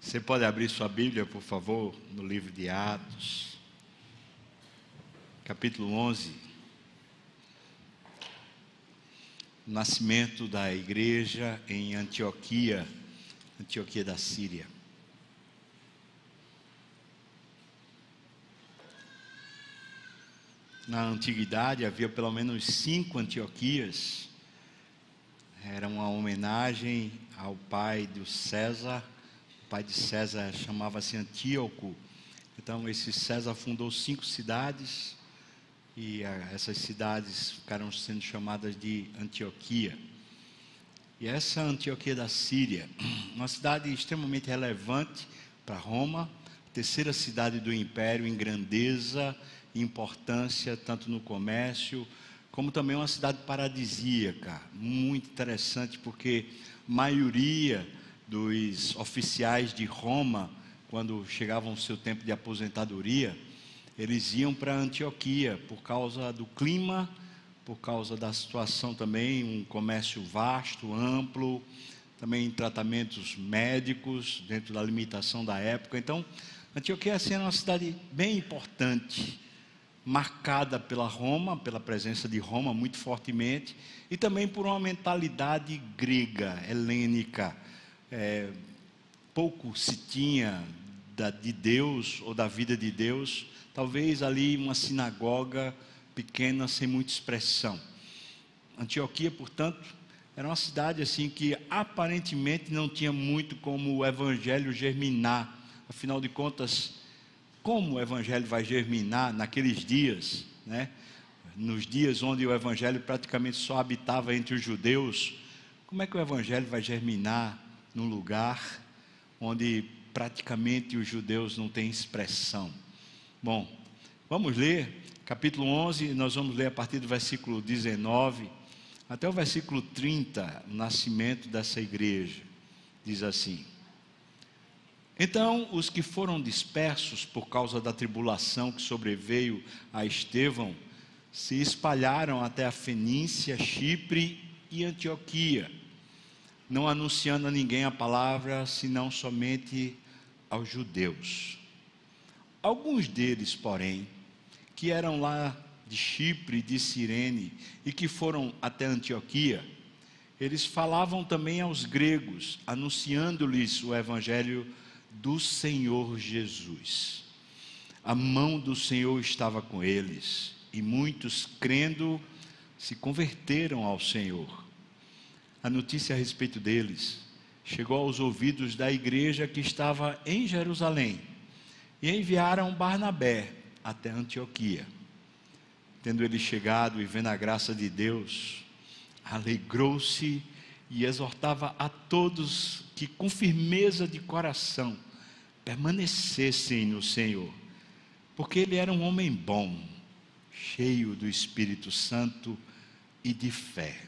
Você pode abrir sua Bíblia, por favor, no livro de Atos, capítulo 11. Nascimento da igreja em Antioquia, Antioquia da Síria. Na antiguidade havia pelo menos cinco Antioquias. Era uma homenagem ao pai do César pai de César chamava-se Antíoco. Então, esse César fundou cinco cidades e ah, essas cidades ficaram sendo chamadas de Antioquia. E essa Antioquia da Síria, uma cidade extremamente relevante para Roma, terceira cidade do império em grandeza e importância, tanto no comércio, como também uma cidade paradisíaca, muito interessante, porque a maioria dos oficiais de Roma, quando chegavam o seu tempo de aposentadoria, eles iam para Antioquia por causa do clima, por causa da situação também, um comércio vasto, amplo, também tratamentos médicos dentro da limitação da época. Então, Antioquia assim, era uma cidade bem importante, marcada pela Roma, pela presença de Roma muito fortemente, e também por uma mentalidade grega, helênica é, pouco se tinha da, de Deus ou da vida de Deus, talvez ali uma sinagoga pequena sem muita expressão. Antioquia, portanto, era uma cidade assim que aparentemente não tinha muito como o evangelho germinar. Afinal de contas, como o evangelho vai germinar naqueles dias, né? Nos dias onde o evangelho praticamente só habitava entre os judeus, como é que o evangelho vai germinar num lugar onde praticamente os judeus não têm expressão. Bom, vamos ler capítulo 11, nós vamos ler a partir do versículo 19 até o versículo 30, o nascimento dessa igreja. Diz assim: Então os que foram dispersos por causa da tribulação que sobreveio a Estevão se espalharam até a Fenícia, Chipre e Antioquia não anunciando a ninguém a palavra, senão somente aos judeus. Alguns deles, porém, que eram lá de Chipre, de Cirene e que foram até Antioquia, eles falavam também aos gregos, anunciando-lhes o evangelho do Senhor Jesus. A mão do Senhor estava com eles e muitos, crendo, se converteram ao Senhor a notícia a respeito deles chegou aos ouvidos da igreja que estava em Jerusalém e enviaram Barnabé até Antioquia. Tendo ele chegado e vendo a graça de Deus, alegrou-se e exortava a todos que, com firmeza de coração, permanecessem no Senhor, porque ele era um homem bom, cheio do Espírito Santo e de fé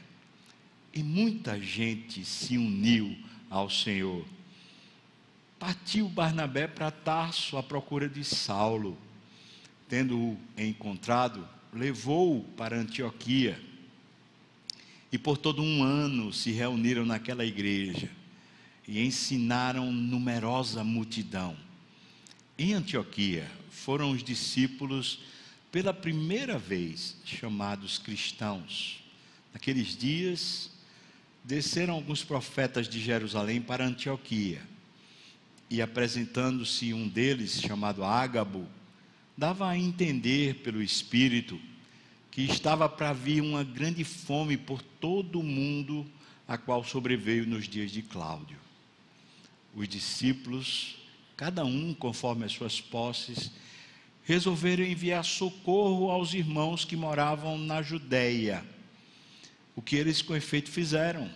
e muita gente se uniu ao Senhor. Partiu Barnabé para Tarso à procura de Saulo. Tendo-o encontrado, levou-o para Antioquia. E por todo um ano se reuniram naquela igreja e ensinaram numerosa multidão. Em Antioquia foram os discípulos pela primeira vez chamados cristãos. Naqueles dias, desceram alguns profetas de Jerusalém para Antioquia. E apresentando-se um deles, chamado Ágabo, dava a entender pelo Espírito que estava para vir uma grande fome por todo o mundo, a qual sobreveio nos dias de Cláudio. Os discípulos, cada um conforme as suas posses, resolveram enviar socorro aos irmãos que moravam na Judéia o que eles com efeito fizeram,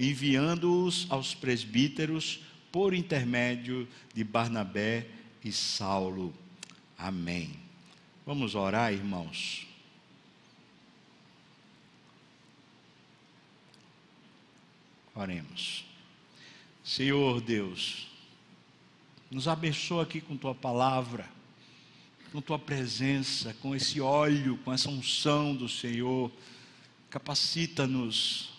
enviando-os aos presbíteros por intermédio de Barnabé e Saulo. Amém. Vamos orar, irmãos. Oremos. Senhor Deus, nos abençoa aqui com tua palavra, com tua presença, com esse óleo, com essa unção do Senhor capacita-nos,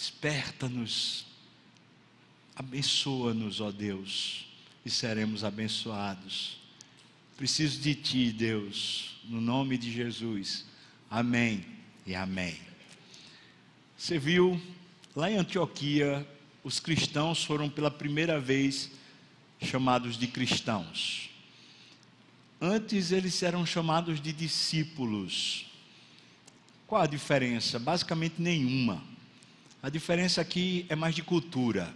desperta-nos, Abençoa-nos, ó Deus, e seremos abençoados. Preciso de Ti, Deus, no nome de Jesus. Amém e amém. Você viu, lá em Antioquia, os cristãos foram pela primeira vez chamados de cristãos. Antes eles eram chamados de discípulos. Qual a diferença? Basicamente nenhuma. A diferença aqui é mais de cultura.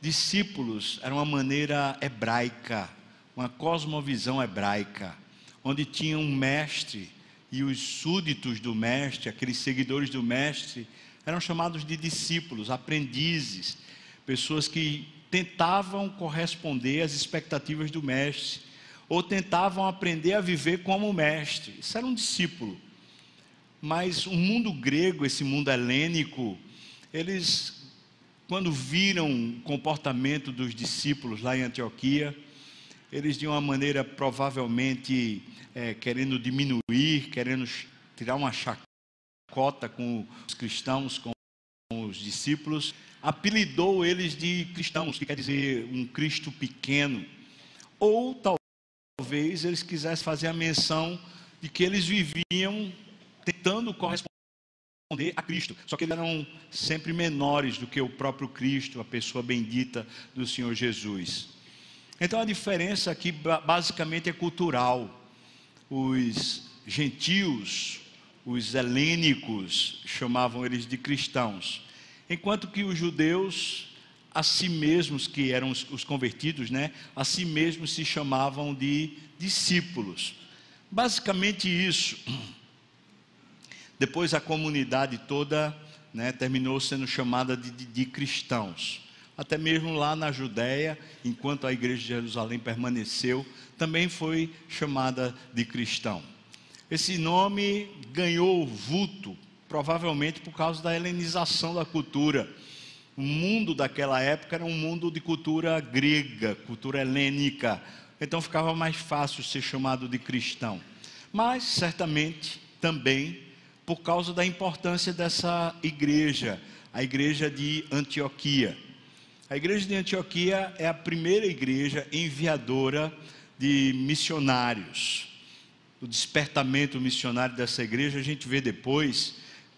Discípulos era uma maneira hebraica, uma cosmovisão hebraica, onde tinha um mestre e os súditos do mestre, aqueles seguidores do mestre, eram chamados de discípulos, aprendizes, pessoas que tentavam corresponder às expectativas do mestre, ou tentavam aprender a viver como mestre. Isso era um discípulo. Mas o mundo grego, esse mundo helênico, eles, quando viram o comportamento dos discípulos lá em Antioquia, eles de uma maneira provavelmente é, querendo diminuir, querendo tirar uma chacota com os cristãos, com os discípulos, apelidou eles de cristãos, que quer dizer um Cristo pequeno. Ou talvez eles quisessem fazer a menção de que eles viviam tentando corresponder a Cristo, só que eles eram sempre menores do que o próprio Cristo, a pessoa bendita do Senhor Jesus. Então a diferença aqui basicamente é cultural. Os gentios, os helênicos, chamavam eles de cristãos, enquanto que os judeus, a si mesmos, que eram os convertidos, né, a si mesmos se chamavam de discípulos. Basicamente isso. Depois a comunidade toda né, terminou sendo chamada de, de, de cristãos até mesmo lá na Judéia, enquanto a igreja de Jerusalém permaneceu, também foi chamada de cristão. Esse nome ganhou vulto, provavelmente por causa da helenização da cultura. O mundo daquela época era um mundo de cultura grega, cultura helênica, então ficava mais fácil ser chamado de cristão. Mas, certamente, também por causa da importância dessa igreja, a igreja de Antioquia. A igreja de Antioquia é a primeira igreja enviadora de missionários. O despertamento missionário dessa igreja a gente vê depois,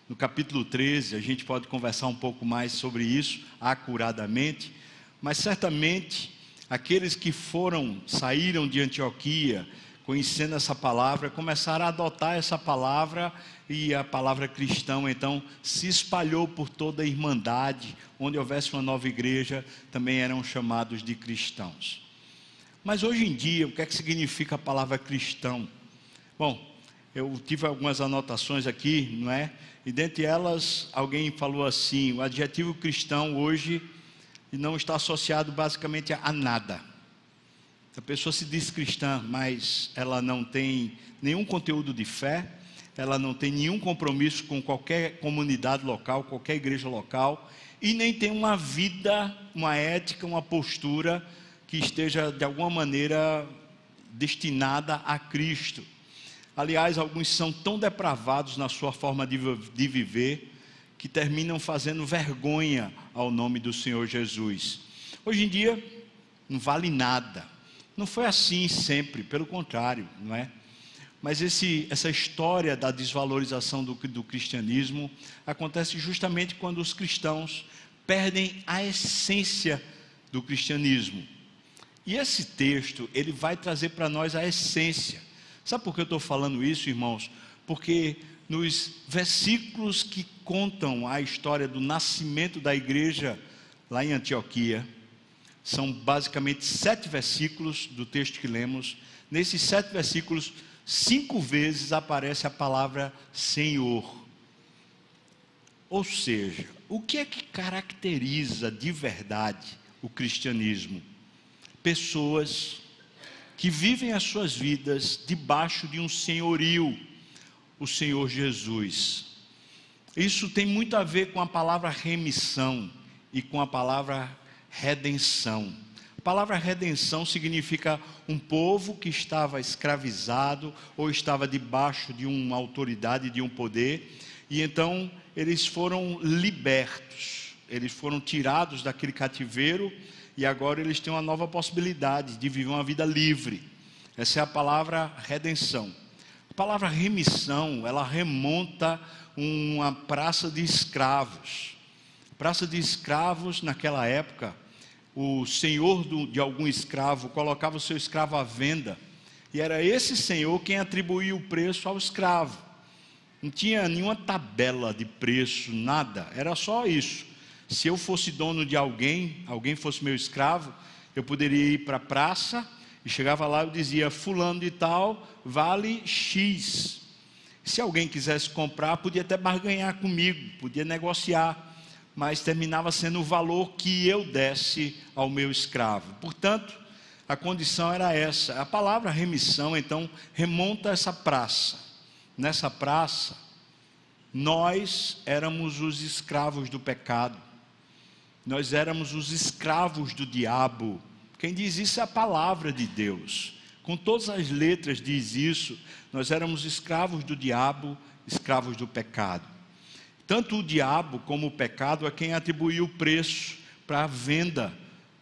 no capítulo 13, a gente pode conversar um pouco mais sobre isso acuradamente, mas certamente aqueles que foram, saíram de Antioquia, conhecendo essa palavra, começaram a adotar essa palavra e a palavra cristão então se espalhou por toda a irmandade, onde houvesse uma nova igreja, também eram chamados de cristãos. Mas hoje em dia, o que é que significa a palavra cristão? Bom, eu tive algumas anotações aqui, não é? E dentre elas, alguém falou assim: o adjetivo cristão hoje não está associado basicamente a nada. A pessoa se diz cristã, mas ela não tem nenhum conteúdo de fé, ela não tem nenhum compromisso com qualquer comunidade local, qualquer igreja local, e nem tem uma vida, uma ética, uma postura que esteja de alguma maneira destinada a Cristo. Aliás, alguns são tão depravados na sua forma de, de viver que terminam fazendo vergonha ao nome do Senhor Jesus. Hoje em dia, não vale nada. Não foi assim sempre, pelo contrário, não é? Mas esse, essa história da desvalorização do, do cristianismo acontece justamente quando os cristãos perdem a essência do cristianismo. E esse texto, ele vai trazer para nós a essência. Sabe por que eu estou falando isso, irmãos? Porque nos versículos que contam a história do nascimento da igreja lá em Antioquia, são basicamente sete versículos do texto que lemos. Nesses sete versículos, cinco vezes aparece a palavra Senhor. Ou seja, o que é que caracteriza de verdade o cristianismo? Pessoas que vivem as suas vidas debaixo de um senhorio, o Senhor Jesus. Isso tem muito a ver com a palavra remissão e com a palavra redenção. A palavra redenção significa um povo que estava escravizado ou estava debaixo de uma autoridade, de um poder, e então eles foram libertos. eles foram tirados daquele cativeiro e agora eles têm uma nova possibilidade de viver uma vida livre. Essa é a palavra redenção. A palavra remissão, ela remonta uma praça de escravos. Praça de escravos, naquela época, o senhor de algum escravo colocava o seu escravo à venda, e era esse senhor quem atribuía o preço ao escravo. Não tinha nenhuma tabela de preço, nada, era só isso. Se eu fosse dono de alguém, alguém fosse meu escravo, eu poderia ir para a praça e chegava lá e dizia: Fulano de Tal vale X. Se alguém quisesse comprar, podia até barganhar comigo, podia negociar, mas terminava sendo o valor que eu desse ao meu escravo. Portanto, a condição era essa. A palavra remissão, então, remonta a essa praça nessa praça, nós éramos os escravos do pecado, nós éramos os escravos do diabo. Quem diz isso é a palavra de Deus. Com todas as letras diz isso. Nós éramos escravos do diabo, escravos do pecado. Tanto o diabo como o pecado é quem atribuiu o preço para a venda,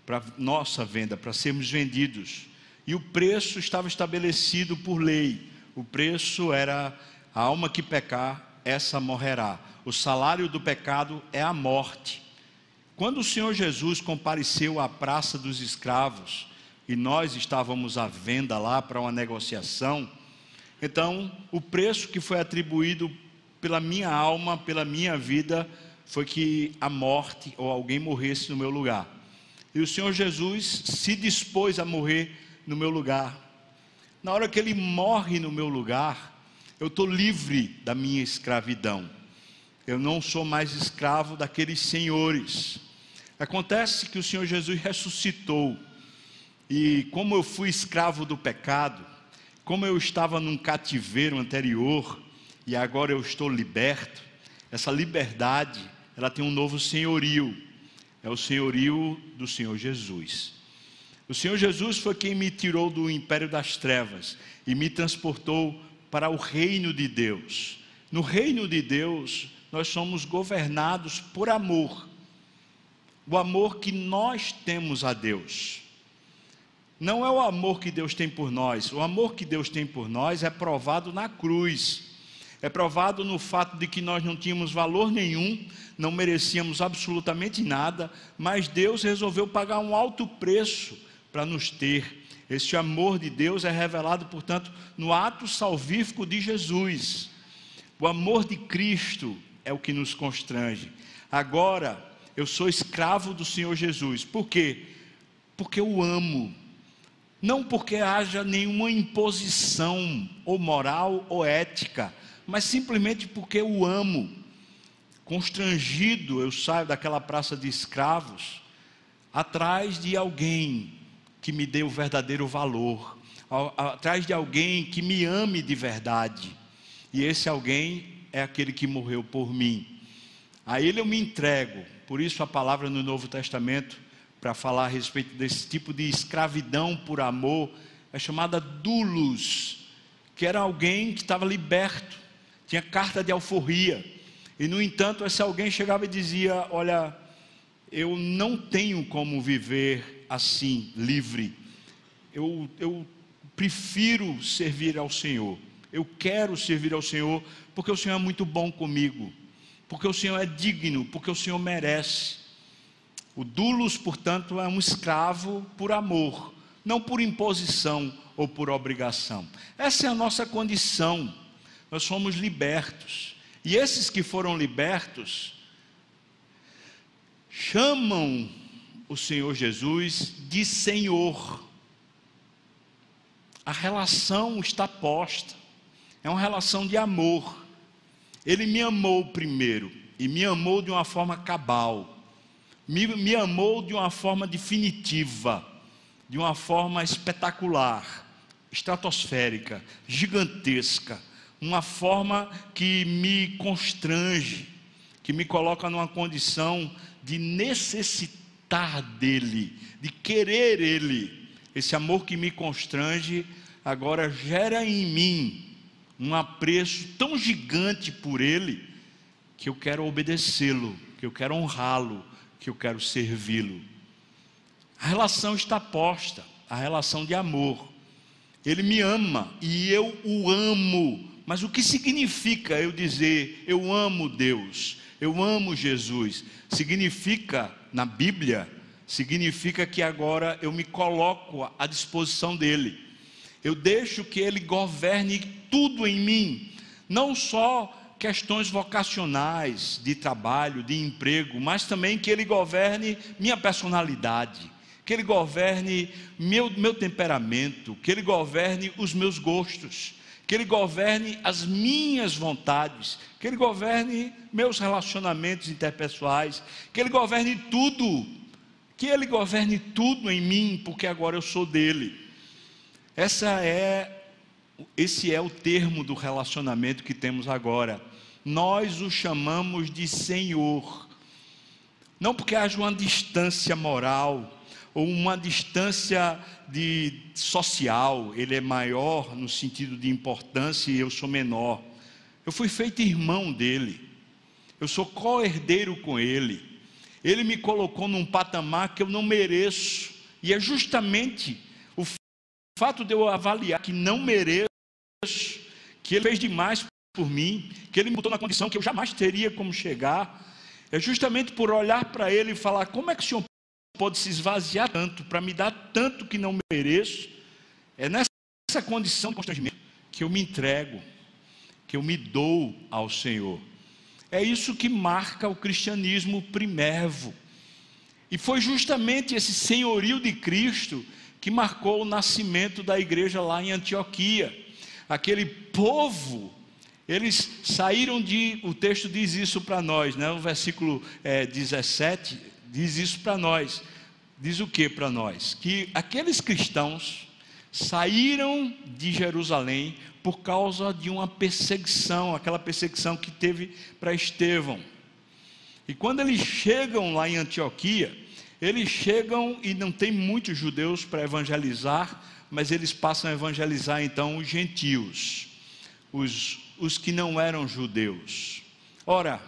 para nossa venda, para sermos vendidos. E o preço estava estabelecido por lei. O preço era a alma que pecar, essa morrerá. O salário do pecado é a morte. Quando o Senhor Jesus compareceu à praça dos escravos e nós estávamos à venda lá para uma negociação, então o preço que foi atribuído pela minha alma, pela minha vida, foi que a morte ou alguém morresse no meu lugar. E o Senhor Jesus se dispôs a morrer no meu lugar. Na hora que ele morre no meu lugar, eu estou livre da minha escravidão. Eu não sou mais escravo daqueles senhores. Acontece que o Senhor Jesus ressuscitou. E como eu fui escravo do pecado, como eu estava num cativeiro anterior e agora eu estou liberto, essa liberdade, ela tem um novo senhorio. É o senhorio do Senhor Jesus. O Senhor Jesus foi quem me tirou do império das trevas e me transportou para o reino de Deus. No reino de Deus, nós somos governados por amor. O amor que nós temos a Deus. Não é o amor que Deus tem por nós. O amor que Deus tem por nós é provado na cruz. É provado no fato de que nós não tínhamos valor nenhum, não merecíamos absolutamente nada, mas Deus resolveu pagar um alto preço para nos ter. Este amor de Deus é revelado, portanto, no ato salvífico de Jesus. O amor de Cristo é o que nos constrange. Agora, eu sou escravo do Senhor Jesus. Por quê? Porque eu amo. Não porque haja nenhuma imposição, ou moral ou ética, mas simplesmente porque eu amo. Constrangido, eu saio daquela praça de escravos atrás de alguém que me dê o verdadeiro valor, atrás de alguém que me ame de verdade. E esse alguém é aquele que morreu por mim. A ele eu me entrego. Por isso a palavra no Novo Testamento, para falar a respeito desse tipo de escravidão por amor, é chamada dulos, que era alguém que estava liberto, tinha carta de alforria. E no entanto, esse alguém chegava e dizia: Olha, eu não tenho como viver assim, livre. Eu, eu prefiro servir ao Senhor. Eu quero servir ao Senhor porque o Senhor é muito bom comigo, porque o Senhor é digno, porque o Senhor merece. O dulos, portanto, é um escravo por amor, não por imposição ou por obrigação. Essa é a nossa condição. Nós somos libertos. E esses que foram libertos chamam o Senhor Jesus de Senhor. A relação está posta, é uma relação de amor. Ele me amou primeiro, e me amou de uma forma cabal, me, me amou de uma forma definitiva, de uma forma espetacular, estratosférica, gigantesca, uma forma que me constrange, que me coloca numa condição de necessidade gostar dele, de querer ele. Esse amor que me constrange agora gera em mim um apreço tão gigante por ele que eu quero obedecê-lo, que eu quero honrá-lo, que eu quero servi-lo. A relação está posta, a relação de amor. Ele me ama e eu o amo. Mas o que significa eu dizer eu amo Deus, eu amo Jesus? Significa, na Bíblia, significa que agora eu me coloco à disposição dele. Eu deixo que ele governe tudo em mim, não só questões vocacionais, de trabalho, de emprego, mas também que ele governe minha personalidade que Ele governe meu, meu temperamento, que Ele governe os meus gostos, que Ele governe as minhas vontades, que Ele governe meus relacionamentos interpessoais, que Ele governe tudo, que Ele governe tudo em mim, porque agora eu sou dele. Essa é, esse é o termo do relacionamento que temos agora. Nós o chamamos de Senhor, não porque haja uma distância moral, ou uma distância de social, ele é maior no sentido de importância e eu sou menor. Eu fui feito irmão dele. Eu sou co-herdeiro com ele. Ele me colocou num patamar que eu não mereço. E é justamente o fato de eu avaliar que não mereço, que ele fez demais por mim, que ele me botou na condição que eu jamais teria como chegar. É justamente por olhar para ele e falar: como é que o Senhor pode se esvaziar tanto para me dar tanto que não mereço. É nessa condição de constrangimento que eu me entrego, que eu me dou ao Senhor. É isso que marca o cristianismo primevo. E foi justamente esse senhorio de Cristo que marcou o nascimento da igreja lá em Antioquia. Aquele povo, eles saíram de. O texto diz isso para nós, né? o versículo é, 17 diz isso para nós. Diz o que para nós? Que aqueles cristãos saíram de Jerusalém por causa de uma perseguição, aquela perseguição que teve para Estevão. E quando eles chegam lá em Antioquia, eles chegam e não tem muitos judeus para evangelizar, mas eles passam a evangelizar então os gentios, os, os que não eram judeus. Ora,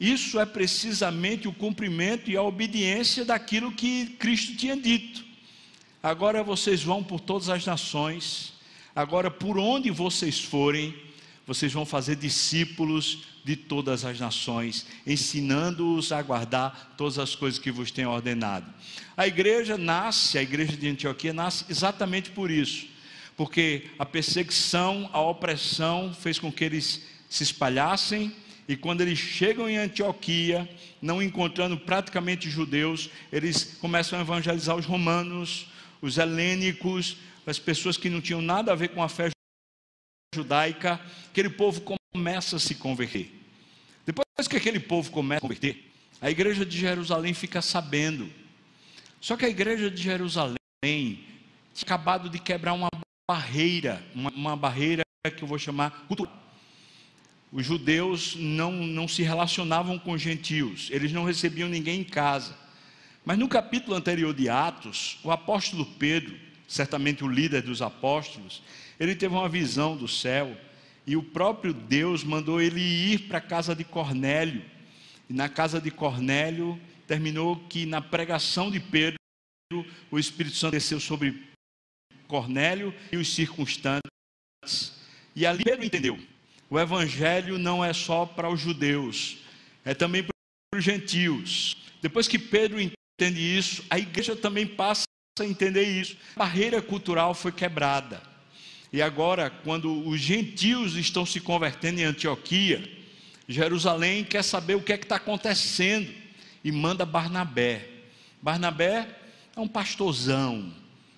isso é precisamente o cumprimento e a obediência daquilo que Cristo tinha dito. Agora vocês vão por todas as nações, agora por onde vocês forem, vocês vão fazer discípulos de todas as nações, ensinando-os a guardar todas as coisas que vos tenho ordenado. A igreja nasce, a igreja de Antioquia nasce exatamente por isso, porque a perseguição, a opressão fez com que eles se espalhassem e quando eles chegam em Antioquia, não encontrando praticamente judeus, eles começam a evangelizar os romanos, os helênicos, as pessoas que não tinham nada a ver com a fé judaica. Aquele povo começa a se converter. Depois que aquele povo começa a converter, a igreja de Jerusalém fica sabendo. Só que a igreja de Jerusalém tinha acabado de quebrar uma barreira, uma, uma barreira que eu vou chamar cultural os judeus não, não se relacionavam com gentios, eles não recebiam ninguém em casa. Mas no capítulo anterior de Atos, o apóstolo Pedro, certamente o líder dos apóstolos, ele teve uma visão do céu e o próprio Deus mandou ele ir para a casa de Cornélio. E na casa de Cornélio, terminou que na pregação de Pedro, o Espírito Santo desceu sobre Cornélio e os circunstantes. E ali Pedro entendeu o evangelho não é só para os judeus, é também para os gentios. Depois que Pedro entende isso, a igreja também passa a entender isso. A barreira cultural foi quebrada. E agora, quando os gentios estão se convertendo em Antioquia, Jerusalém quer saber o que é que está acontecendo e manda Barnabé. Barnabé é um pastorzão,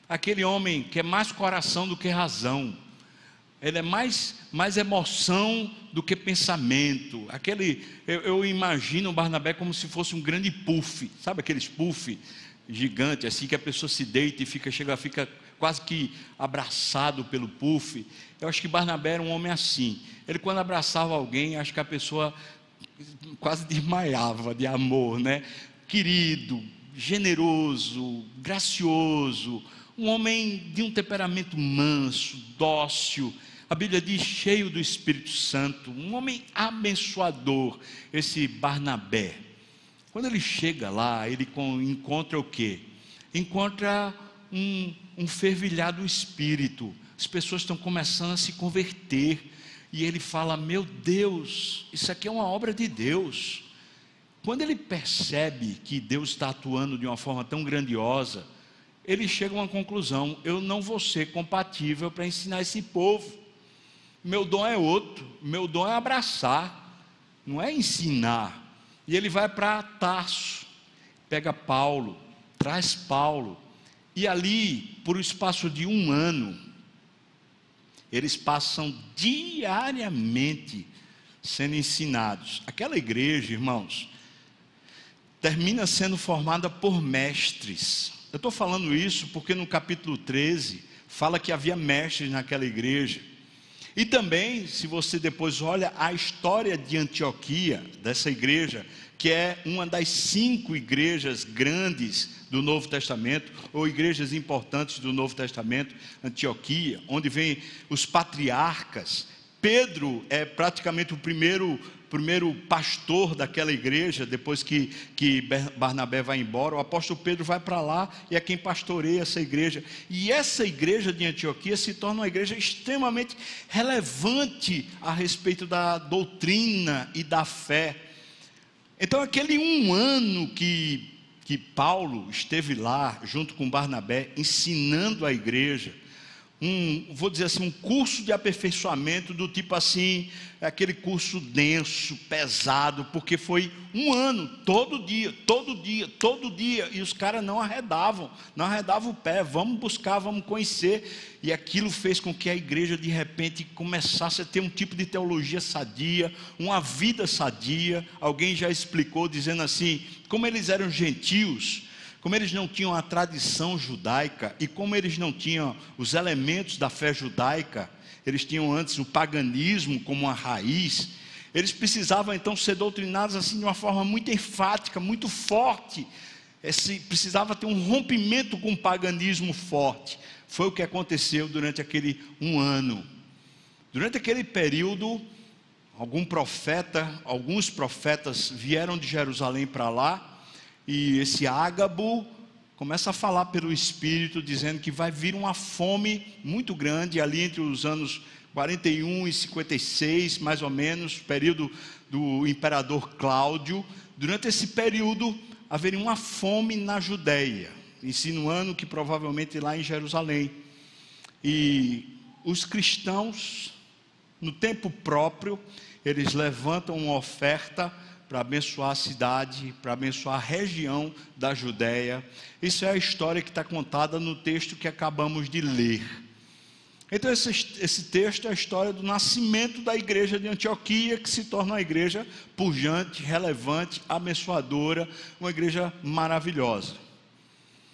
aquele homem que é mais coração do que razão ele é mais, mais emoção do que pensamento. Aquele, eu, eu, imagino o Barnabé como se fosse um grande puff, sabe aqueles puff gigante assim que a pessoa se deita e fica chega fica quase que abraçado pelo puff. Eu acho que Barnabé era um homem assim. Ele quando abraçava alguém, acho que a pessoa quase desmaiava de amor, né? Querido, generoso, gracioso, um homem de um temperamento manso, dócil, a Bíblia diz cheio do Espírito Santo, um homem abençoador, esse Barnabé. Quando ele chega lá, ele encontra o quê? Encontra um, um fervilhado espírito. As pessoas estão começando a se converter. E ele fala: Meu Deus, isso aqui é uma obra de Deus. Quando ele percebe que Deus está atuando de uma forma tão grandiosa, ele chega a uma conclusão: eu não vou ser compatível para ensinar esse povo. Meu dom é outro, meu dom é abraçar, não é ensinar. E ele vai para Tarso, pega Paulo, traz Paulo, e ali, por um espaço de um ano, eles passam diariamente sendo ensinados. Aquela igreja, irmãos, termina sendo formada por mestres. Eu estou falando isso porque no capítulo 13 fala que havia mestres naquela igreja. E também, se você depois olha a história de Antioquia, dessa igreja, que é uma das cinco igrejas grandes do Novo Testamento, ou igrejas importantes do Novo Testamento, Antioquia, onde vem os patriarcas. Pedro é praticamente o primeiro primeiro pastor daquela igreja, depois que, que Barnabé vai embora, o apóstolo Pedro vai para lá e é quem pastoreia essa igreja. E essa igreja de Antioquia se torna uma igreja extremamente relevante a respeito da doutrina e da fé. Então, aquele um ano que, que Paulo esteve lá, junto com Barnabé, ensinando a igreja, um, vou dizer assim, um curso de aperfeiçoamento do tipo assim, aquele curso denso, pesado, porque foi um ano, todo dia, todo dia, todo dia, e os caras não arredavam, não arredavam o pé, vamos buscar, vamos conhecer, e aquilo fez com que a igreja de repente começasse a ter um tipo de teologia sadia, uma vida sadia. Alguém já explicou dizendo assim, como eles eram gentios, como eles não tinham a tradição judaica e como eles não tinham os elementos da fé judaica, eles tinham antes o paganismo como uma raiz, eles precisavam então ser doutrinados assim de uma forma muito enfática, muito forte. Esse, precisava ter um rompimento com o paganismo forte. Foi o que aconteceu durante aquele um ano. Durante aquele período, algum profeta, alguns profetas vieram de Jerusalém para lá e esse ágabo começa a falar pelo Espírito, dizendo que vai vir uma fome muito grande ali entre os anos 41 e 56, mais ou menos, período do imperador Cláudio. Durante esse período haveria uma fome na Judéia, insinuando que provavelmente lá em Jerusalém. E os cristãos, no tempo próprio, eles levantam uma oferta para abençoar a cidade, para abençoar a região da Judéia. Isso é a história que está contada no texto que acabamos de ler. Então, esse, esse, texto é a história do nascimento da igreja de Antioquia, que se torna uma igreja pujante, relevante, abençoadora, uma igreja maravilhosa.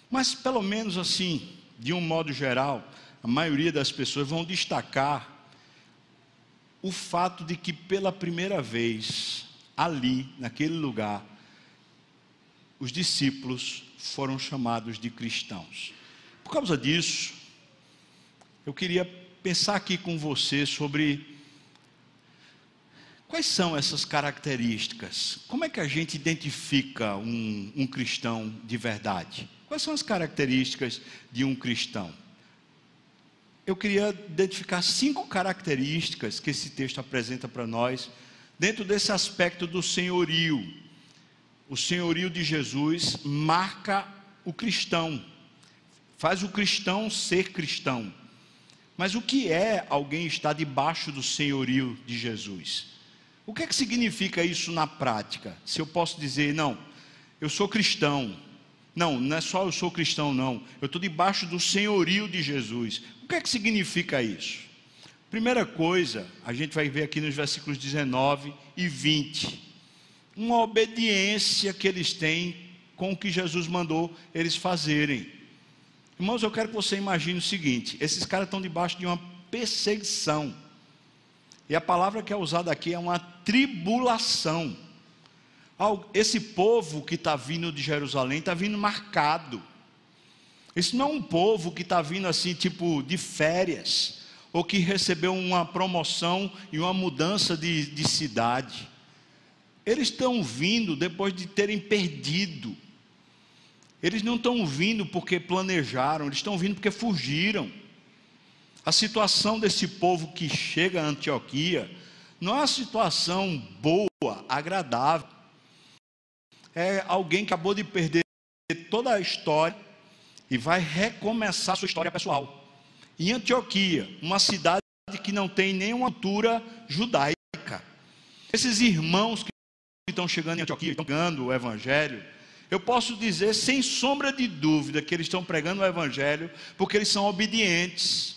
Mas, pelo menos assim, de um modo geral, a maioria das pessoas vão destacar o fato de que, pela primeira vez, ali, naquele lugar, os discípulos foram chamados de cristãos. Por causa disso, eu queria pensar aqui com você sobre quais são essas características. Como é que a gente identifica um, um cristão de verdade? Quais são as características de um cristão? Eu queria identificar cinco características que esse texto apresenta para nós dentro desse aspecto do senhorio. O senhorio de Jesus marca o cristão, faz o cristão ser cristão. Mas o que é alguém estar debaixo do senhorio de Jesus? O que é que significa isso na prática? Se eu posso dizer, não, eu sou cristão. Não, não é só eu sou cristão, não. Eu estou debaixo do senhorio de Jesus. O que é que significa isso? Primeira coisa, a gente vai ver aqui nos versículos 19 e 20, uma obediência que eles têm com o que Jesus mandou eles fazerem. Irmãos, eu quero que você imagine o seguinte: esses caras estão debaixo de uma perseguição, e a palavra que é usada aqui é uma tribulação. Esse povo que está vindo de Jerusalém está vindo marcado. Isso não é um povo que está vindo assim, tipo, de férias ou que recebeu uma promoção e uma mudança de, de cidade. Eles estão vindo depois de terem perdido. Eles não estão vindo porque planejaram, eles estão vindo porque fugiram. A situação desse povo que chega a Antioquia não é uma situação boa, agradável. É alguém que acabou de perder toda a história e vai recomeçar sua história pessoal. Em Antioquia, uma cidade que não tem nenhuma altura judaica. Esses irmãos que estão chegando em Antioquia, estão pregando o Evangelho, eu posso dizer sem sombra de dúvida que eles estão pregando o Evangelho porque eles são obedientes.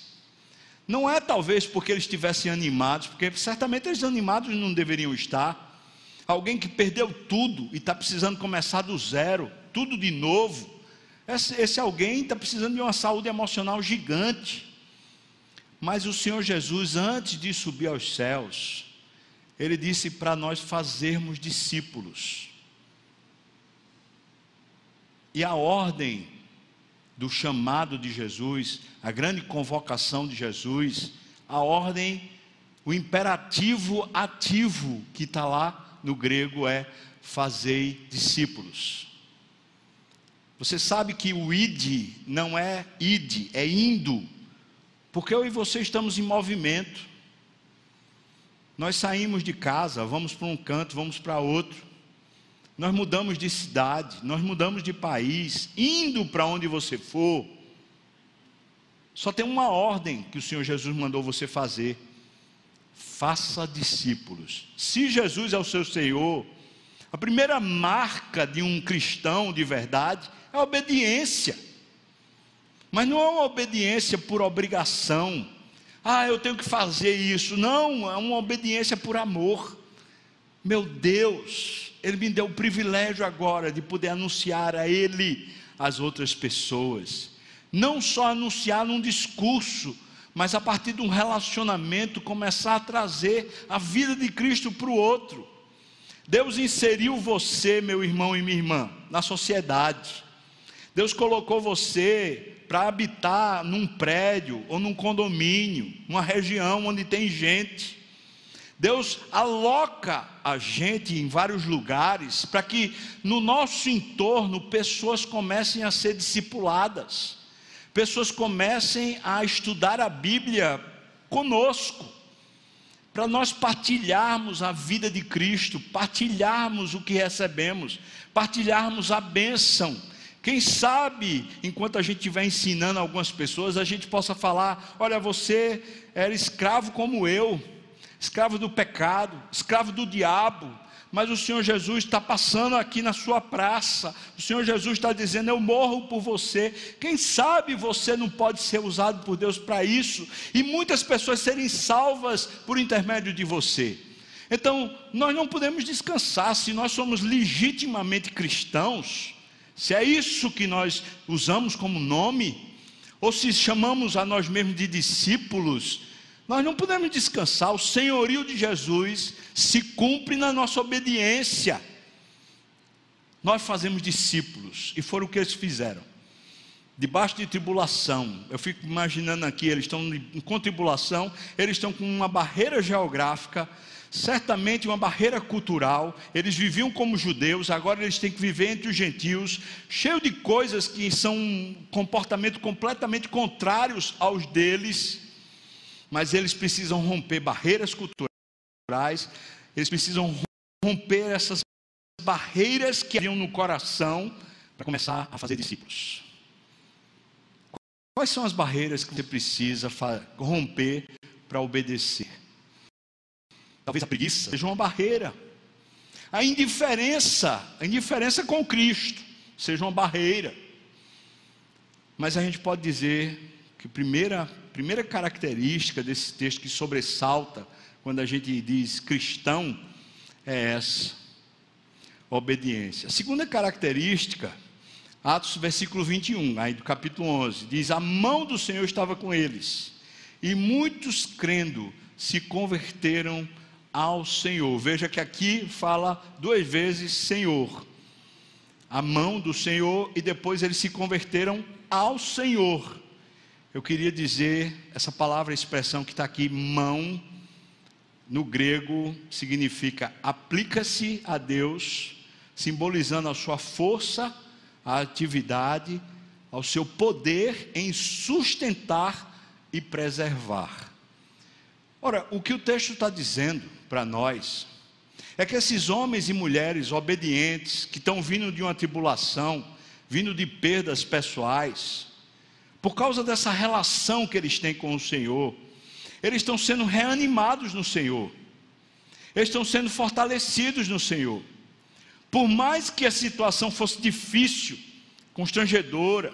Não é talvez porque eles estivessem animados, porque certamente eles animados não deveriam estar. Alguém que perdeu tudo e está precisando começar do zero, tudo de novo. Esse, esse alguém está precisando de uma saúde emocional gigante. Mas o Senhor Jesus, antes de subir aos céus, ele disse para nós fazermos discípulos. E a ordem do chamado de Jesus, a grande convocação de Jesus, a ordem, o imperativo ativo que está lá no grego é fazei discípulos. Você sabe que o id não é id, é indo. Porque eu e você estamos em movimento. Nós saímos de casa, vamos para um canto, vamos para outro. Nós mudamos de cidade, nós mudamos de país, indo para onde você for. Só tem uma ordem que o Senhor Jesus mandou você fazer: faça discípulos. Se Jesus é o seu Senhor, a primeira marca de um cristão de verdade é a obediência. Mas não é uma obediência por obrigação. Ah, eu tenho que fazer isso. Não, é uma obediência por amor. Meu Deus, Ele me deu o privilégio agora de poder anunciar a Ele as outras pessoas. Não só anunciar num discurso, mas a partir de um relacionamento começar a trazer a vida de Cristo para o outro. Deus inseriu você, meu irmão e minha irmã, na sociedade. Deus colocou você para habitar num prédio ou num condomínio, numa região onde tem gente. Deus aloca a gente em vários lugares para que no nosso entorno pessoas comecem a ser discipuladas, pessoas comecem a estudar a Bíblia conosco, para nós partilharmos a vida de Cristo, partilharmos o que recebemos, partilharmos a bênção quem sabe, enquanto a gente estiver ensinando algumas pessoas, a gente possa falar: olha, você era escravo como eu, escravo do pecado, escravo do diabo, mas o Senhor Jesus está passando aqui na sua praça, o Senhor Jesus está dizendo: Eu morro por você. Quem sabe você não pode ser usado por Deus para isso, e muitas pessoas serem salvas por intermédio de você. Então, nós não podemos descansar se nós somos legitimamente cristãos se é isso que nós usamos como nome, ou se chamamos a nós mesmos de discípulos, nós não podemos descansar. O senhorio de Jesus se cumpre na nossa obediência. Nós fazemos discípulos, e foram o que eles fizeram. Debaixo de tribulação, eu fico imaginando aqui, eles estão com tribulação, eles estão com uma barreira geográfica, certamente uma barreira cultural. Eles viviam como judeus, agora eles têm que viver entre os gentios, cheio de coisas que são um comportamento completamente contrários aos deles. Mas eles precisam romper barreiras culturais, eles precisam romper essas barreiras que haviam no coração para começar a fazer discípulos. Quais são as barreiras que você precisa romper para obedecer? Talvez a preguiça seja uma barreira. A indiferença, a indiferença com Cristo, seja uma barreira. Mas a gente pode dizer que a primeira, primeira característica desse texto que sobressalta quando a gente diz cristão é essa: obediência. A segunda característica, Atos versículo 21, aí do capítulo 11, diz: A mão do Senhor estava com eles, e muitos crendo se converteram ao Senhor. Veja que aqui fala duas vezes Senhor. A mão do Senhor e depois eles se converteram ao Senhor. Eu queria dizer essa palavra, expressão que está aqui, mão, no grego significa aplica-se a Deus, simbolizando a sua força, a atividade, ao seu poder em sustentar e preservar. Ora, o que o texto está dizendo para nós. É que esses homens e mulheres obedientes, que estão vindo de uma tribulação, vindo de perdas pessoais, por causa dessa relação que eles têm com o Senhor, eles estão sendo reanimados no Senhor, eles estão sendo fortalecidos no Senhor. Por mais que a situação fosse difícil, constrangedora,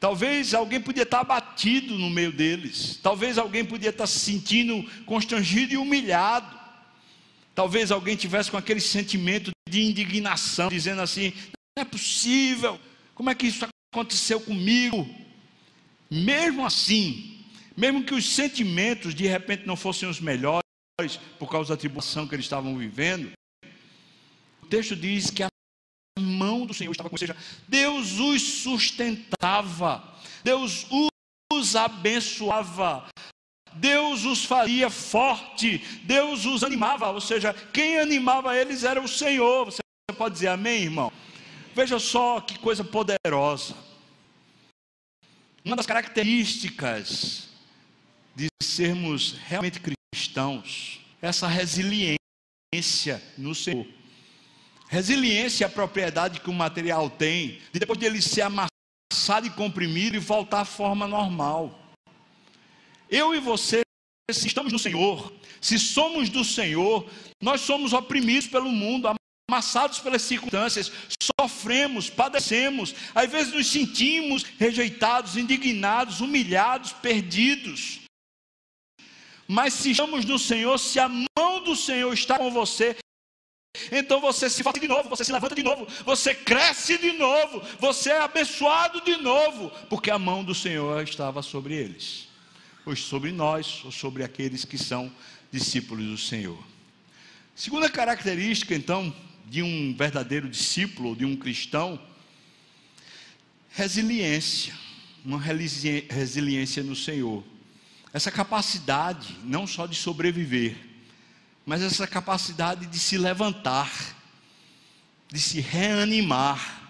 talvez alguém podia estar abatido no meio deles, talvez alguém podia estar se sentindo constrangido e humilhado, talvez alguém tivesse com aquele sentimento de indignação, dizendo assim: não é possível, como é que isso aconteceu comigo? Mesmo assim, mesmo que os sentimentos de repente não fossem os melhores, por causa da tribulação que eles estavam vivendo, o texto diz que a mão do Senhor estava com, ou seja, Deus os sustentava, Deus os abençoava, Deus os faria forte, Deus os animava, ou seja, quem animava eles era o Senhor. Você pode dizer amém, irmão? Veja só que coisa poderosa. Uma das características de sermos realmente cristãos, essa resiliência no Senhor. Resiliência é a propriedade que o material tem, de depois de ele ser amassado e comprimido e voltar à forma normal. Eu e você, se estamos no Senhor, se somos do Senhor, nós somos oprimidos pelo mundo, amassados pelas circunstâncias, sofremos, padecemos, às vezes nos sentimos rejeitados, indignados, humilhados, perdidos. Mas se estamos no Senhor, se a mão do Senhor está com você, então você se fortalece de novo, você se levanta de novo, você cresce de novo, você é abençoado de novo, porque a mão do Senhor estava sobre eles, ou sobre nós, ou sobre aqueles que são discípulos do Senhor. Segunda característica, então, de um verdadeiro discípulo, de um cristão, resiliência, uma resiliência no Senhor essa capacidade não só de sobreviver, mas essa capacidade de se levantar, de se reanimar,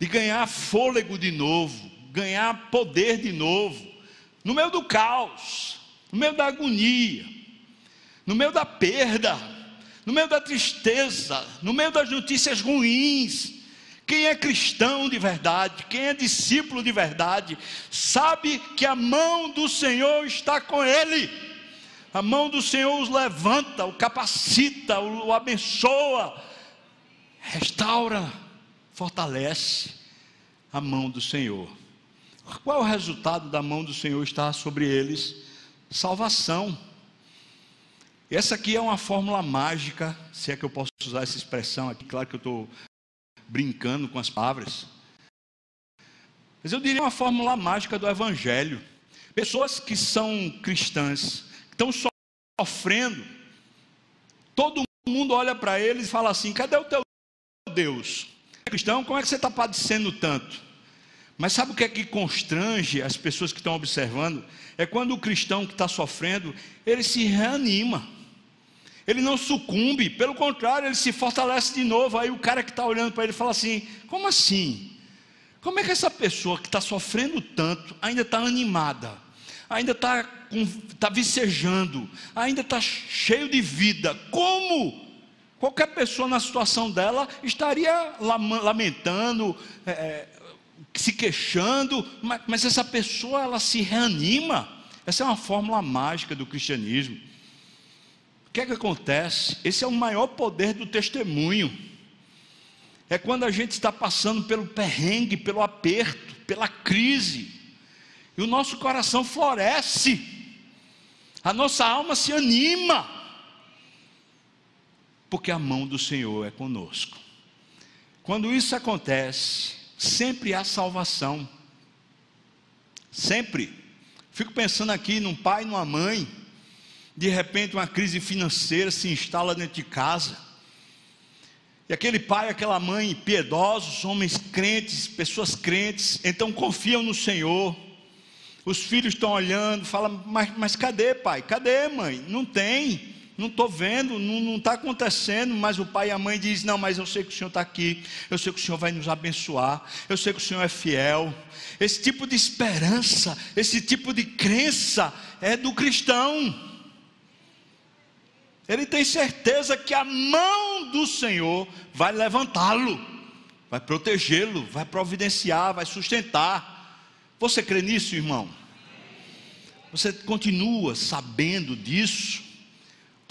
de ganhar fôlego de novo, ganhar poder de novo, no meio do caos, no meio da agonia, no meio da perda, no meio da tristeza, no meio das notícias ruins, quem é cristão de verdade, quem é discípulo de verdade, sabe que a mão do Senhor está com ele. A mão do Senhor os levanta, o capacita, o abençoa, restaura, fortalece a mão do Senhor. Qual é o resultado da mão do Senhor estar sobre eles? Salvação. Essa aqui é uma fórmula mágica, se é que eu posso usar essa expressão aqui, claro que eu estou brincando com as palavras. Mas eu diria uma fórmula mágica do Evangelho. Pessoas que são cristãs, que estão sofrendo, todo mundo olha para eles e fala assim: cadê o teu Deus? Cristão, como é que você está padecendo tanto? Mas sabe o que é que constrange as pessoas que estão observando? É quando o cristão que está sofrendo, ele se reanima ele não sucumbe, pelo contrário, ele se fortalece de novo. Aí o cara que está olhando para ele fala assim: como assim? Como é que essa pessoa que está sofrendo tanto ainda está animada, ainda está tá vicejando, ainda está cheio de vida? Como? Qualquer pessoa na situação dela estaria lamentando, é, se queixando, mas, mas essa pessoa ela se reanima. Essa é uma fórmula mágica do cristianismo. O que é que acontece? Esse é o maior poder do testemunho. É quando a gente está passando pelo perrengue, pelo aperto, pela crise, e o nosso coração floresce, a nossa alma se anima, porque a mão do Senhor é conosco. Quando isso acontece, sempre há salvação. Sempre. Fico pensando aqui num pai numa mãe de repente uma crise financeira se instala dentro de casa. E aquele pai, aquela mãe piedosos, homens crentes, pessoas crentes, então confiam no Senhor. Os filhos estão olhando, falam, mas, mas cadê pai? Cadê mãe? Não tem. Não estou vendo, não está acontecendo, mas o pai e a mãe dizem: Não, mas eu sei que o Senhor está aqui, eu sei que o Senhor vai nos abençoar, eu sei que o Senhor é fiel. Esse tipo de esperança, esse tipo de crença é do cristão. Ele tem certeza que a mão do Senhor vai levantá-lo, vai protegê-lo, vai providenciar, vai sustentar. Você crê nisso, irmão? Você continua sabendo disso?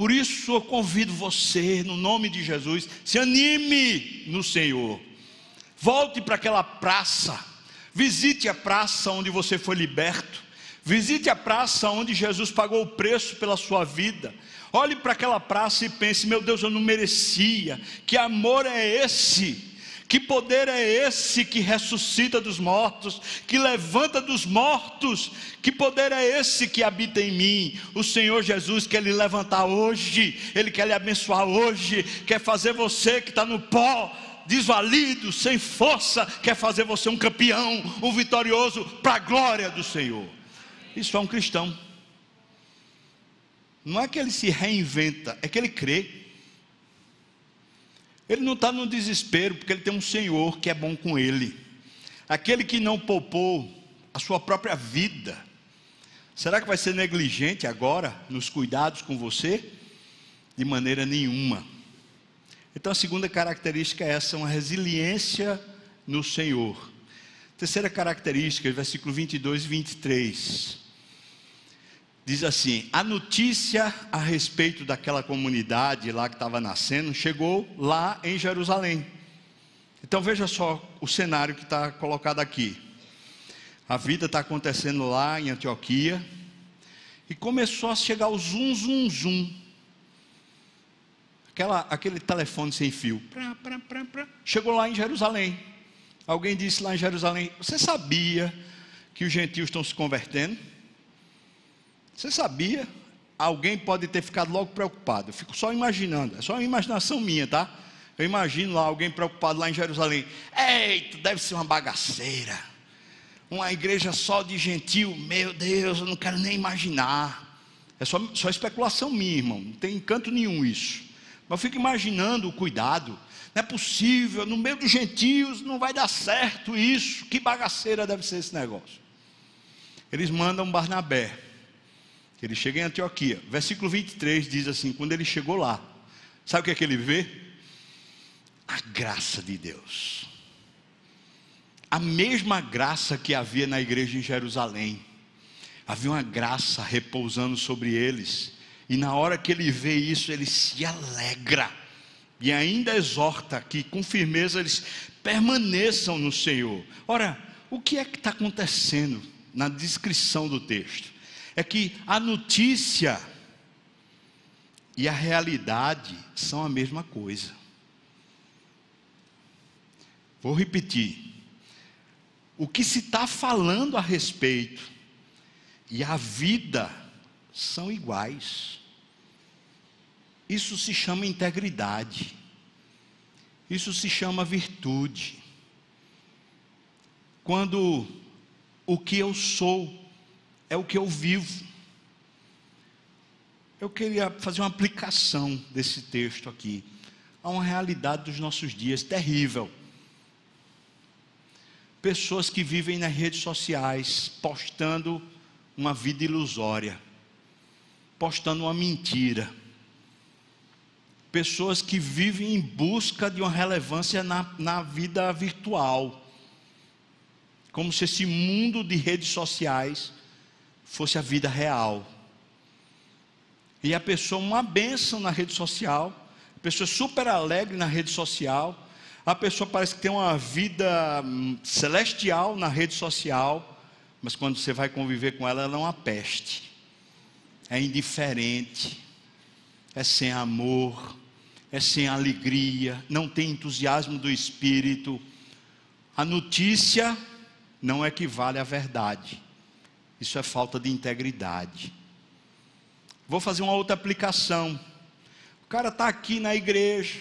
Por isso eu convido você, no nome de Jesus, se anime no Senhor. Volte para aquela praça, visite a praça onde você foi liberto, visite a praça onde Jesus pagou o preço pela sua vida. Olhe para aquela praça e pense: meu Deus, eu não merecia. Que amor é esse? Que poder é esse que ressuscita dos mortos, que levanta dos mortos? Que poder é esse que habita em mim? O Senhor Jesus quer lhe levantar hoje, Ele quer lhe abençoar hoje, quer fazer você que está no pó, desvalido, sem força, quer fazer você um campeão, um vitorioso, para a glória do Senhor. Isso é um cristão. Não é que ele se reinventa, é que ele crê. Ele não está no desespero, porque ele tem um Senhor que é bom com ele. Aquele que não poupou a sua própria vida, será que vai ser negligente agora nos cuidados com você? De maneira nenhuma. Então a segunda característica é essa, uma resiliência no Senhor. Terceira característica, versículo 22 e 23 diz assim: a notícia a respeito daquela comunidade lá que estava nascendo chegou lá em Jerusalém. Então veja só o cenário que está colocado aqui. A vida está acontecendo lá em Antioquia e começou a chegar o zum zum zum. Aquela, aquele telefone sem fio. Prá, prá, prá, chegou lá em Jerusalém. Alguém disse lá em Jerusalém: Você sabia que os gentios estão se convertendo? Você sabia? Alguém pode ter ficado logo preocupado. Eu fico só imaginando, é só uma imaginação minha, tá? Eu imagino lá alguém preocupado lá em Jerusalém. Eita, deve ser uma bagaceira. Uma igreja só de gentil, meu Deus, eu não quero nem imaginar. É só, só especulação minha, irmão. Não tem encanto nenhum isso. Mas eu fico imaginando o cuidado. Não é possível, no meio dos gentios não vai dar certo isso. Que bagaceira deve ser esse negócio. Eles mandam Barnabé ele chega em Antioquia. Versículo 23 diz assim: quando ele chegou lá, sabe o que é que ele vê? A graça de Deus. A mesma graça que havia na igreja em Jerusalém. Havia uma graça repousando sobre eles. E na hora que ele vê isso, ele se alegra. E ainda exorta que com firmeza eles permaneçam no Senhor. Ora, o que é que está acontecendo na descrição do texto? É que a notícia e a realidade são a mesma coisa. Vou repetir. O que se está falando a respeito e a vida são iguais. Isso se chama integridade. Isso se chama virtude. Quando o que eu sou é o que eu vivo. Eu queria fazer uma aplicação desse texto aqui a uma realidade dos nossos dias terrível. Pessoas que vivem nas redes sociais postando uma vida ilusória, postando uma mentira. Pessoas que vivem em busca de uma relevância na, na vida virtual, como se esse mundo de redes sociais fosse a vida real. E a pessoa, uma bênção na rede social, a pessoa super alegre na rede social, a pessoa parece que tem uma vida hum, celestial na rede social, mas quando você vai conviver com ela, ela é uma peste, é indiferente, é sem amor, é sem alegria, não tem entusiasmo do espírito. A notícia não equivale à verdade. Isso é falta de integridade. Vou fazer uma outra aplicação. O cara está aqui na igreja,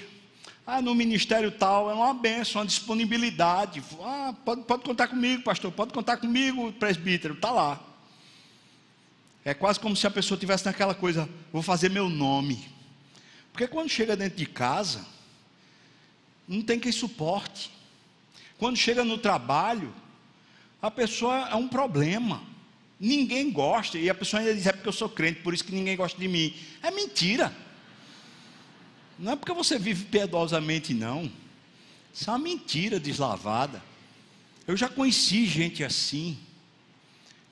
ah, no ministério tal, é uma benção, uma disponibilidade. Ah, pode, pode contar comigo, pastor, pode contar comigo, presbítero, está lá. É quase como se a pessoa tivesse naquela coisa, vou fazer meu nome. Porque quando chega dentro de casa, não tem quem suporte. Quando chega no trabalho, a pessoa é um problema. Ninguém gosta, e a pessoa ainda diz: é porque eu sou crente, por isso que ninguém gosta de mim. É mentira. Não é porque você vive piedosamente, não. Isso é uma mentira deslavada. Eu já conheci gente assim.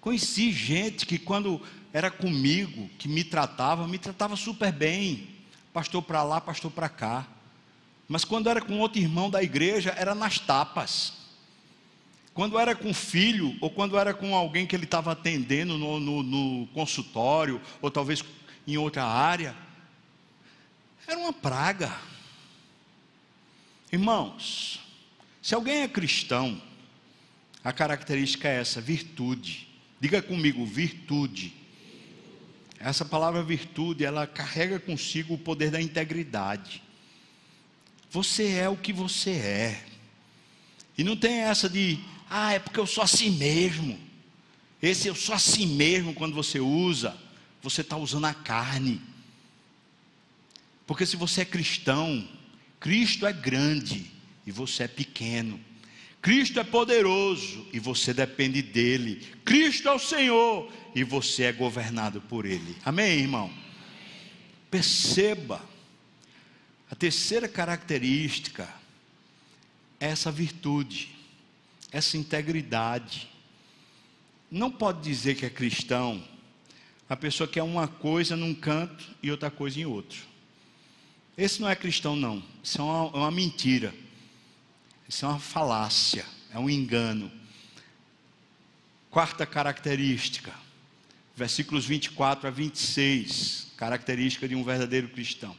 Conheci gente que quando era comigo, que me tratava, me tratava super bem. Pastor para lá, pastor para cá. Mas quando era com outro irmão da igreja, era nas tapas. Quando era com filho, ou quando era com alguém que ele estava atendendo no, no, no consultório, ou talvez em outra área, era uma praga. Irmãos, se alguém é cristão, a característica é essa: virtude. Diga comigo, virtude. Essa palavra virtude, ela carrega consigo o poder da integridade. Você é o que você é. E não tem essa de, ah, é porque eu sou assim mesmo. Esse eu sou assim mesmo quando você usa, você está usando a carne. Porque se você é cristão, Cristo é grande e você é pequeno. Cristo é poderoso e você depende dele. Cristo é o Senhor e você é governado por ele. Amém, irmão? Perceba, a terceira característica é essa virtude essa integridade. Não pode dizer que é cristão a pessoa que é uma coisa num canto e outra coisa em outro. Esse não é cristão, não. Isso é uma, é uma mentira. Isso é uma falácia. É um engano. Quarta característica, versículos 24 a 26, característica de um verdadeiro cristão.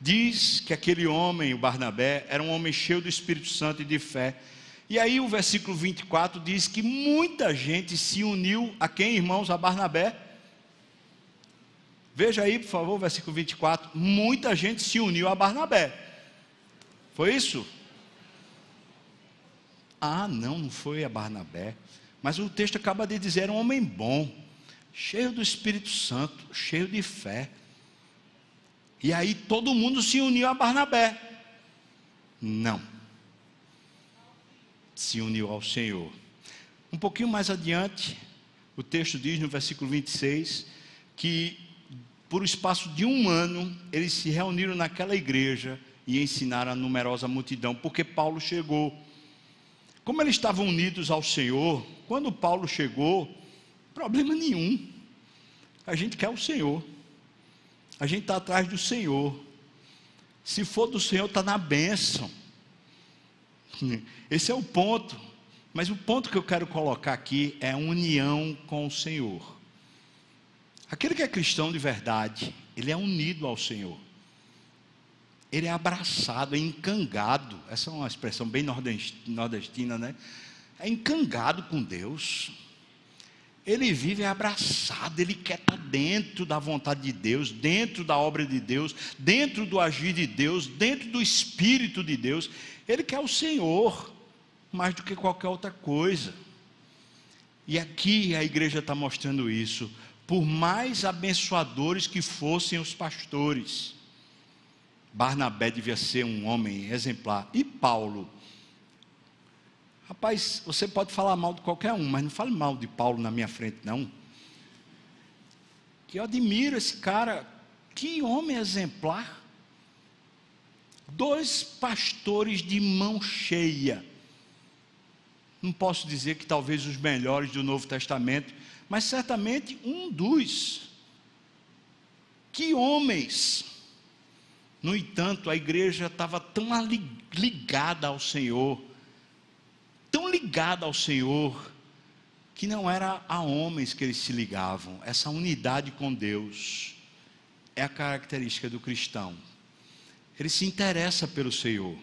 Diz que aquele homem, o Barnabé, era um homem cheio do Espírito Santo e de fé e aí o versículo 24 diz que muita gente se uniu a quem, irmãos? A Barnabé. Veja aí, por favor, o versículo 24. Muita gente se uniu a Barnabé. Foi isso? Ah, não, não foi a Barnabé. Mas o texto acaba de dizer: era um homem bom, cheio do Espírito Santo, cheio de fé. E aí todo mundo se uniu a Barnabé. Não se uniu ao Senhor. Um pouquinho mais adiante, o texto diz no versículo 26 que por um espaço de um ano eles se reuniram naquela igreja e ensinaram a numerosa multidão, porque Paulo chegou. Como eles estavam unidos ao Senhor, quando Paulo chegou, problema nenhum. A gente quer o Senhor. A gente está atrás do Senhor. Se for do Senhor, está na bênção. Esse é o ponto. Mas o ponto que eu quero colocar aqui é a união com o Senhor. Aquele que é cristão de verdade, ele é unido ao Senhor. Ele é abraçado, é encangado. Essa é uma expressão bem nordestina, né? É encangado com Deus. Ele vive abraçado, ele quer estar dentro da vontade de Deus, dentro da obra de Deus, dentro do agir de Deus, dentro do Espírito de Deus. Ele quer o Senhor mais do que qualquer outra coisa. E aqui a igreja está mostrando isso. Por mais abençoadores que fossem os pastores, Barnabé devia ser um homem exemplar. E Paulo? Rapaz, você pode falar mal de qualquer um, mas não fale mal de Paulo na minha frente, não. Que eu admiro esse cara, que homem exemplar dois pastores de mão cheia. Não posso dizer que talvez os melhores do Novo Testamento, mas certamente um dos. Que homens! No entanto, a igreja estava tão ligada ao Senhor, tão ligada ao Senhor, que não era a homens que eles se ligavam, essa unidade com Deus é a característica do cristão. Ele se interessa pelo Senhor.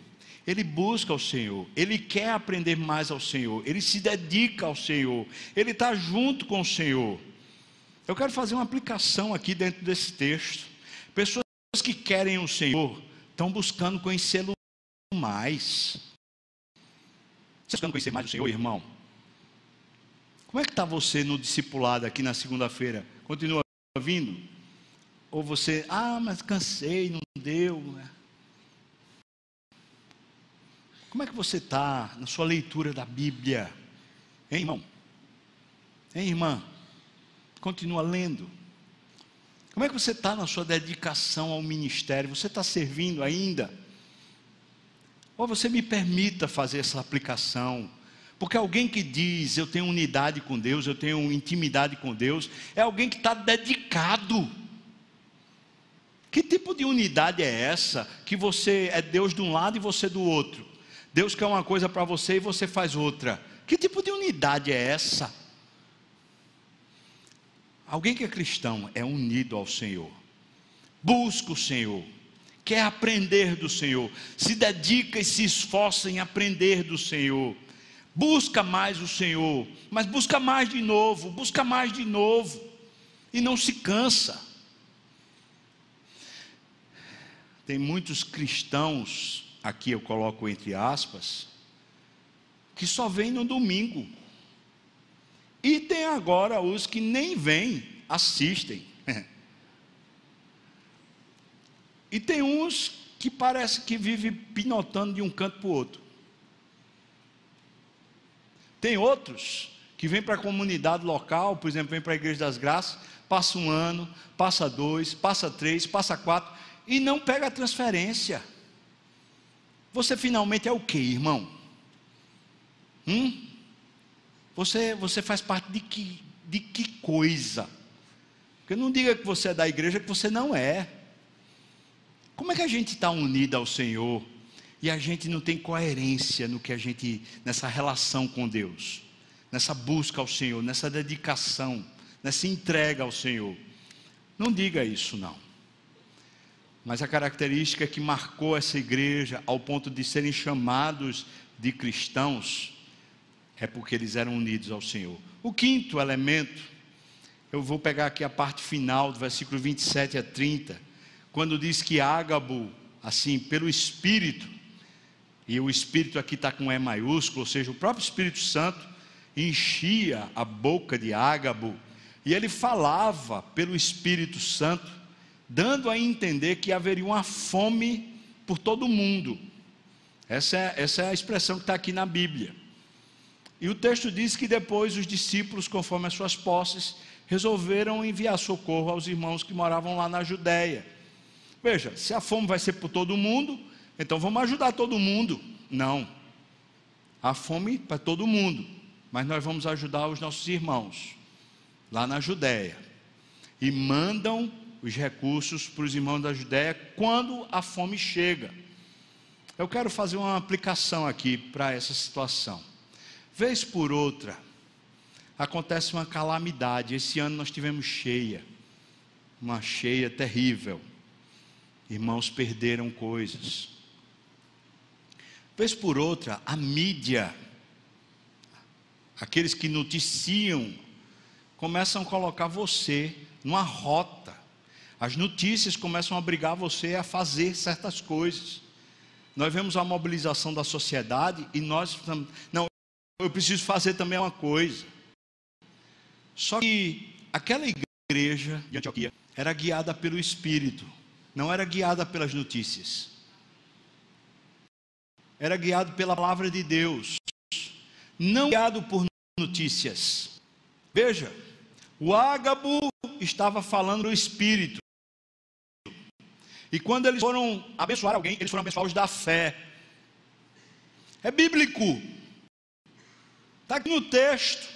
Ele busca o Senhor, ele quer aprender mais ao Senhor, ele se dedica ao Senhor, ele está junto com o Senhor. Eu quero fazer uma aplicação aqui dentro desse texto. Pessoas que querem o Senhor estão buscando conhecê-lo mais. Você está buscando conhecer mais o Senhor, irmão? Como é que está você no discipulado aqui na segunda-feira? Continua vindo? Ou você, ah, mas cansei, não deu. Né? Como é que você está na sua leitura da Bíblia? Hein, irmão? Hein, irmã? Continua lendo. Como é que você está na sua dedicação ao ministério? Você está servindo ainda? Ou você me permita fazer essa aplicação? Porque alguém que diz eu tenho unidade com Deus, eu tenho intimidade com Deus, é alguém que está dedicado. Que tipo de unidade é essa? Que você é Deus de um lado e você do outro. Deus quer uma coisa para você e você faz outra. Que tipo de unidade é essa? Alguém que é cristão é unido ao Senhor, busca o Senhor, quer aprender do Senhor, se dedica e se esforça em aprender do Senhor. Busca mais o Senhor, mas busca mais de novo, busca mais de novo, e não se cansa. Tem muitos cristãos, aqui eu coloco entre aspas, que só vêm no domingo. E tem agora os que nem vêm, assistem. e tem uns que parece que vivem pinotando de um canto para o outro. Tem outros que vêm para a comunidade local, por exemplo, vêm para a Igreja das Graças, passa um ano, passa dois, passa três, passa quatro, e não pega a transferência. Você finalmente é o que, irmão? Hum? Você, você faz parte de que, de que coisa? Porque não diga que você é da igreja que você não é. Como é que a gente está unido ao Senhor? e a gente não tem coerência no que a gente nessa relação com Deus, nessa busca ao Senhor, nessa dedicação, nessa entrega ao Senhor. Não diga isso não. Mas a característica que marcou essa igreja ao ponto de serem chamados de cristãos é porque eles eram unidos ao Senhor. O quinto elemento, eu vou pegar aqui a parte final do versículo 27 a 30, quando diz que Ágabo, assim, pelo Espírito, e o Espírito aqui está com E maiúsculo, ou seja, o próprio Espírito Santo enchia a boca de Ágabo, e ele falava pelo Espírito Santo, dando a entender que haveria uma fome por todo o mundo. Essa é, essa é a expressão que está aqui na Bíblia. E o texto diz que depois os discípulos, conforme as suas posses, resolveram enviar socorro aos irmãos que moravam lá na Judéia. Veja, se a fome vai ser por todo mundo, então vamos ajudar todo mundo. Não. Há fome para todo mundo, mas nós vamos ajudar os nossos irmãos lá na Judéia. E mandam os recursos para os irmãos da Judéia quando a fome chega. Eu quero fazer uma aplicação aqui para essa situação. Vez por outra, acontece uma calamidade. Esse ano nós tivemos cheia, uma cheia terrível. Irmãos perderam coisas. Vez por outra, a mídia, aqueles que noticiam, começam a colocar você numa rota. As notícias começam a obrigar você a fazer certas coisas. Nós vemos a mobilização da sociedade e nós não, eu preciso fazer também uma coisa. Só que aquela igreja de Antioquia era guiada pelo Espírito, não era guiada pelas notícias era guiado pela palavra de Deus, não guiado por notícias. Veja, o ágabo estava falando do Espírito. E quando eles foram abençoar alguém, eles foram abençoar os da fé. É bíblico. Está aqui no texto.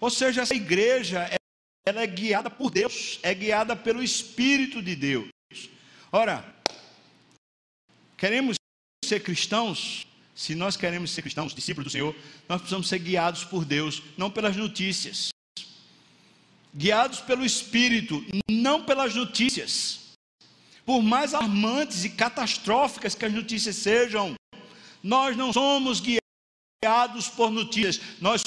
Ou seja, essa igreja, ela é guiada por Deus, é guiada pelo Espírito de Deus. Ora, queremos ser cristãos, se nós queremos ser cristãos, discípulos do Senhor, nós precisamos ser guiados por Deus, não pelas notícias. Guiados pelo Espírito, não pelas notícias. Por mais alarmantes e catastróficas que as notícias sejam, nós não somos guiados por notícias, nós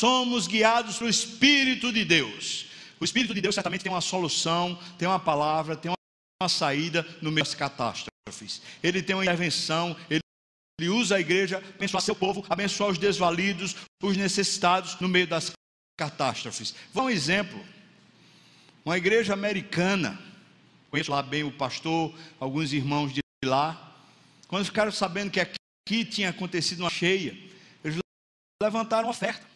somos guiados pelo Espírito de Deus. O Espírito de Deus certamente tem uma solução, tem uma palavra, tem uma saída no meio das catástrofes. Ele tem uma intervenção, ele usa a igreja abençoar seu povo, abençoar os desvalidos, os necessitados no meio das catástrofes. Vou um exemplo. Uma igreja americana, conheço lá bem o pastor, alguns irmãos de lá, quando ficaram sabendo que aqui tinha acontecido uma cheia, eles levantaram oferta.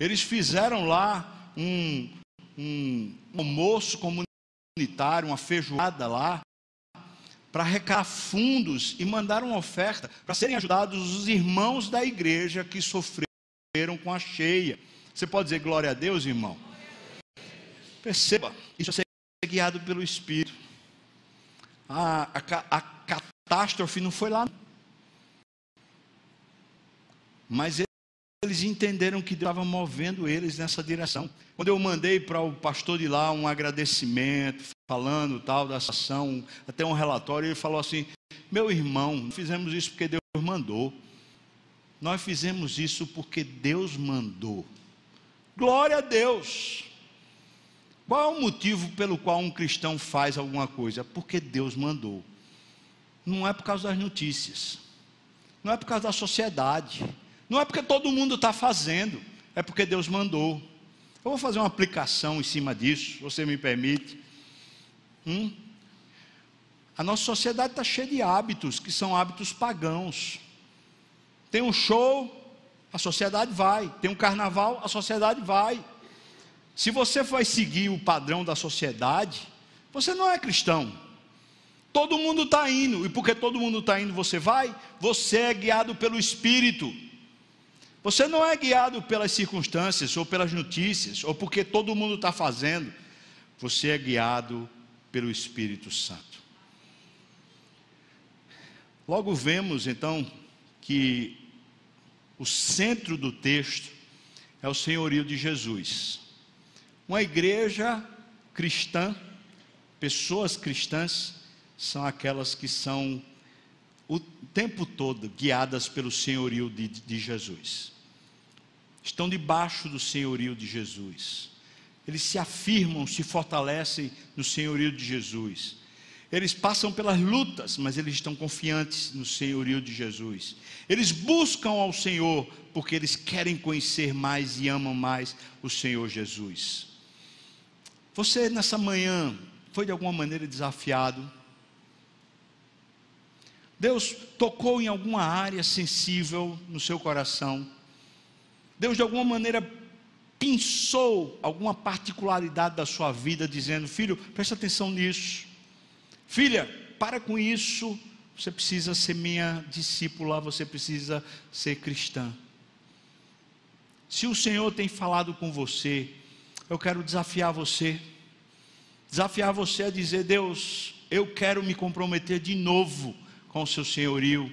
Eles fizeram lá um, um almoço comunitário, uma feijoada lá, para arrecadar fundos e mandaram uma oferta para serem ajudados os irmãos da igreja que sofreram com a cheia. Você pode dizer glória a Deus, irmão? Perceba, isso é ser guiado pelo Espírito. A, a, a catástrofe não foi lá. Mas eles entenderam que Deus estava movendo eles nessa direção. Quando eu mandei para o pastor de lá um agradecimento, falando tal da ação, até um relatório, ele falou assim: Meu irmão, fizemos isso porque Deus mandou. Nós fizemos isso porque Deus mandou. Glória a Deus. Qual é o motivo pelo qual um cristão faz alguma coisa? Porque Deus mandou. Não é por causa das notícias. Não é por causa da sociedade não é porque todo mundo está fazendo, é porque Deus mandou. Eu vou fazer uma aplicação em cima disso, você me permite. Hum? A nossa sociedade está cheia de hábitos que são hábitos pagãos. Tem um show, a sociedade vai. Tem um carnaval, a sociedade vai. Se você vai seguir o padrão da sociedade, você não é cristão. Todo mundo está indo, e porque todo mundo está indo, você vai? Você é guiado pelo Espírito. Você não é guiado pelas circunstâncias ou pelas notícias, ou porque todo mundo está fazendo. Você é guiado pelo Espírito Santo. Logo vemos então que o centro do texto é o senhorio de Jesus. Uma igreja cristã, pessoas cristãs, são aquelas que são o tempo todo guiadas pelo senhorio de, de Jesus estão debaixo do senhorio de Jesus. Eles se afirmam, se fortalecem no senhorio de Jesus. Eles passam pelas lutas, mas eles estão confiantes no senhorio de Jesus. Eles buscam ao Senhor porque eles querem conhecer mais e amam mais o Senhor Jesus. Você nessa manhã foi de alguma maneira desafiado? Deus tocou em alguma área sensível no seu coração? Deus de alguma maneira pensou alguma particularidade da sua vida, dizendo: Filho, presta atenção nisso. Filha, para com isso. Você precisa ser minha discípula, você precisa ser cristã. Se o Senhor tem falado com você, eu quero desafiar você. Desafiar você a dizer: Deus, eu quero me comprometer de novo com o seu senhorio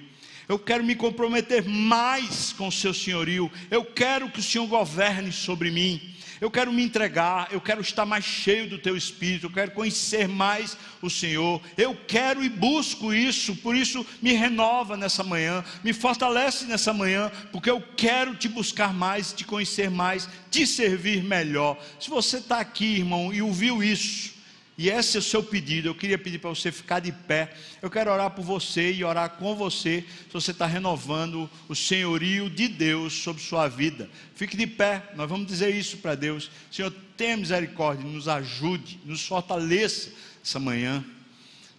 eu quero me comprometer mais com o seu senhorio. Eu quero que o Senhor governe sobre mim. Eu quero me entregar, eu quero estar mais cheio do teu espírito, eu quero conhecer mais o Senhor. Eu quero e busco isso, por isso me renova nessa manhã, me fortalece nessa manhã, porque eu quero te buscar mais, te conhecer mais, te servir melhor. Se você está aqui, irmão, e ouviu isso, e esse é o seu pedido. Eu queria pedir para você ficar de pé. Eu quero orar por você e orar com você. Se você está renovando o senhorio de Deus sobre sua vida, fique de pé. Nós vamos dizer isso para Deus. Senhor, tenha misericórdia, nos ajude, nos fortaleça essa manhã,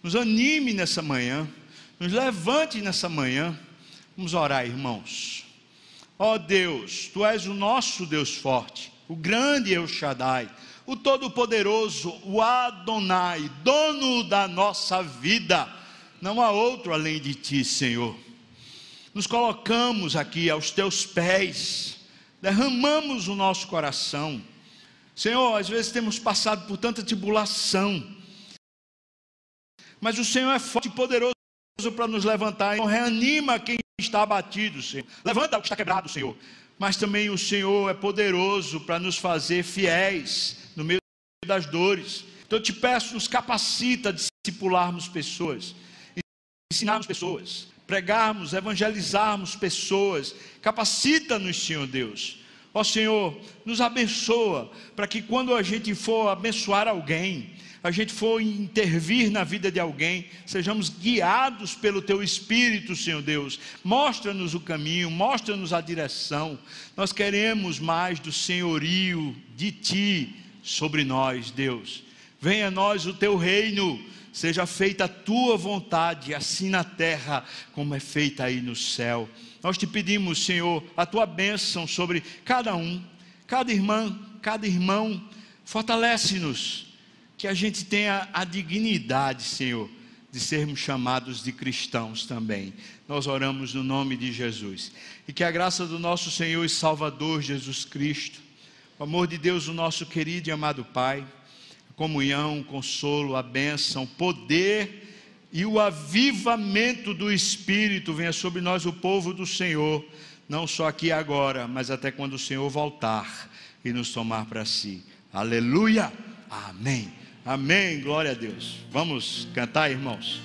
nos anime nessa manhã, nos levante nessa manhã. Vamos orar, irmãos. Ó oh Deus, Tu és o nosso Deus forte, o grande El Shaddai o Todo-Poderoso, o Adonai, dono da nossa vida. Não há outro além de ti, Senhor. Nos colocamos aqui aos teus pés, derramamos o nosso coração. Senhor, às vezes temos passado por tanta tribulação, mas o Senhor é forte e poderoso para nos levantar. Então, reanima quem está abatido, Senhor. Levanta o que está quebrado, Senhor. Mas também o Senhor é poderoso para nos fazer fiéis no meio das dores. Então eu te peço, nos capacita a discipularmos pessoas, ensinarmos pessoas, pregarmos, evangelizarmos pessoas. Capacita-nos, Senhor Deus. Ó Senhor, nos abençoa, para que quando a gente for abençoar alguém, a gente for intervir na vida de alguém, sejamos guiados pelo Teu Espírito, Senhor Deus. Mostra-nos o caminho, mostra-nos a direção. Nós queremos mais do senhorio de Ti sobre nós, Deus. Venha a nós o Teu reino, seja feita a Tua vontade, assim na terra como é feita aí no céu. Nós te pedimos, Senhor, a Tua bênção sobre cada um, cada irmã, cada irmão. Fortalece-nos que a gente tenha a dignidade, Senhor, de sermos chamados de cristãos também. Nós oramos no nome de Jesus. E que a graça do nosso Senhor e Salvador Jesus Cristo, o amor de Deus, o nosso querido e amado Pai, a comunhão, o consolo, a bênção, o poder e o avivamento do Espírito venha sobre nós, o povo do Senhor, não só aqui agora, mas até quando o Senhor voltar e nos tomar para si. Aleluia! Amém. Amém. Glória a Deus. Vamos cantar, irmãos.